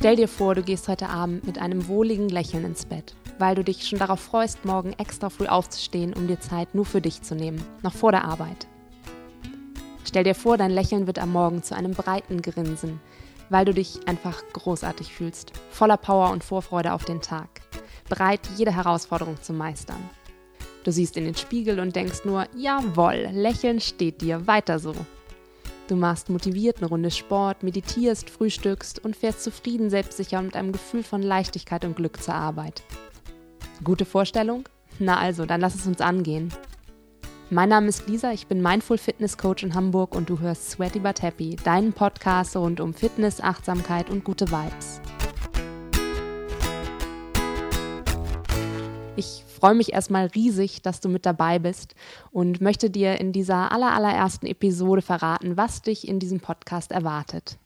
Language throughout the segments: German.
Stell dir vor, du gehst heute Abend mit einem wohligen Lächeln ins Bett, weil du dich schon darauf freust, morgen extra früh aufzustehen, um dir Zeit nur für dich zu nehmen, noch vor der Arbeit. Stell dir vor, dein Lächeln wird am Morgen zu einem breiten Grinsen, weil du dich einfach großartig fühlst, voller Power und Vorfreude auf den Tag, bereit, jede Herausforderung zu meistern. Du siehst in den Spiegel und denkst nur, jawohl, Lächeln steht dir, weiter so. Du machst motiviert eine Runde Sport, meditierst, frühstückst und fährst zufrieden, selbstsicher mit einem Gefühl von Leichtigkeit und Glück zur Arbeit. Gute Vorstellung? Na also, dann lass es uns angehen. Mein Name ist Lisa, ich bin Mindful Fitness Coach in Hamburg und du hörst Sweaty But Happy, deinen Podcast rund um Fitness, Achtsamkeit und gute Vibes. Ich freue mich erstmal riesig, dass du mit dabei bist und möchte dir in dieser allerallerersten Episode verraten, was dich in diesem Podcast erwartet.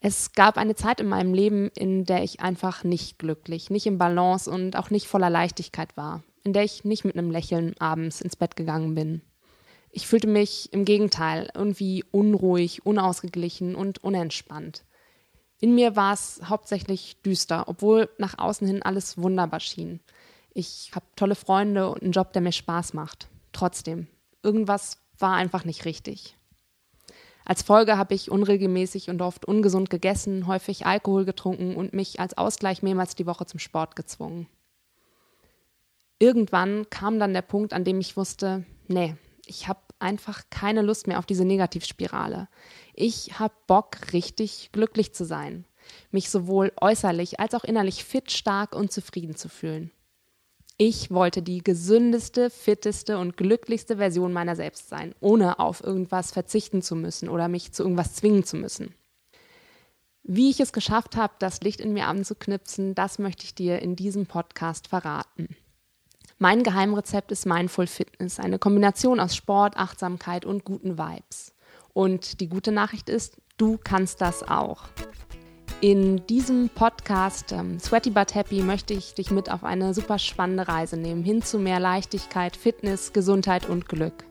Es gab eine Zeit in meinem Leben, in der ich einfach nicht glücklich, nicht im Balance und auch nicht voller Leichtigkeit war, in der ich nicht mit einem Lächeln abends ins Bett gegangen bin. Ich fühlte mich im Gegenteil irgendwie unruhig, unausgeglichen und unentspannt. In mir war es hauptsächlich düster, obwohl nach außen hin alles wunderbar schien. Ich habe tolle Freunde und einen Job, der mir Spaß macht. Trotzdem, irgendwas war einfach nicht richtig. Als Folge habe ich unregelmäßig und oft ungesund gegessen, häufig Alkohol getrunken und mich als Ausgleich mehrmals die Woche zum Sport gezwungen. Irgendwann kam dann der Punkt, an dem ich wusste, nee, ich habe einfach keine Lust mehr auf diese Negativspirale. Ich habe Bock, richtig glücklich zu sein, mich sowohl äußerlich als auch innerlich fit, stark und zufrieden zu fühlen. Ich wollte die gesündeste, fitteste und glücklichste Version meiner selbst sein, ohne auf irgendwas verzichten zu müssen oder mich zu irgendwas zwingen zu müssen. Wie ich es geschafft habe, das Licht in mir anzuknipsen, das möchte ich dir in diesem Podcast verraten. Mein Geheimrezept ist Mindful Fitness, eine Kombination aus Sport, Achtsamkeit und guten Vibes. Und die gute Nachricht ist, du kannst das auch. In diesem Podcast ähm, Sweaty But Happy möchte ich dich mit auf eine super spannende Reise nehmen, hin zu mehr Leichtigkeit, Fitness, Gesundheit und Glück.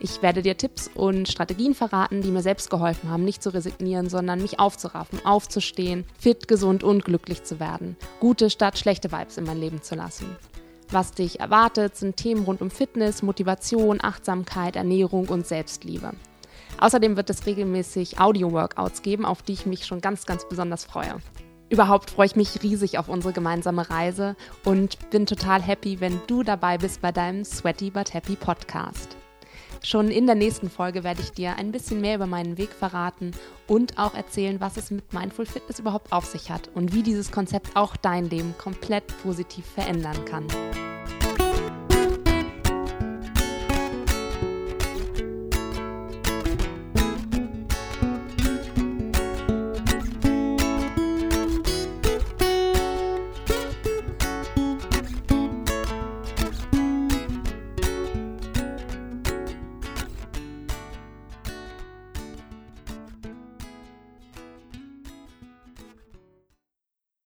Ich werde dir Tipps und Strategien verraten, die mir selbst geholfen haben, nicht zu resignieren, sondern mich aufzuraffen, aufzustehen, fit, gesund und glücklich zu werden, gute statt schlechte Vibes in mein Leben zu lassen. Was dich erwartet, sind Themen rund um Fitness, Motivation, Achtsamkeit, Ernährung und Selbstliebe. Außerdem wird es regelmäßig Audio-Workouts geben, auf die ich mich schon ganz, ganz besonders freue. Überhaupt freue ich mich riesig auf unsere gemeinsame Reise und bin total happy, wenn du dabei bist bei deinem Sweaty But Happy Podcast. Schon in der nächsten Folge werde ich dir ein bisschen mehr über meinen Weg verraten und auch erzählen, was es mit Mindful Fitness überhaupt auf sich hat und wie dieses Konzept auch dein Leben komplett positiv verändern kann.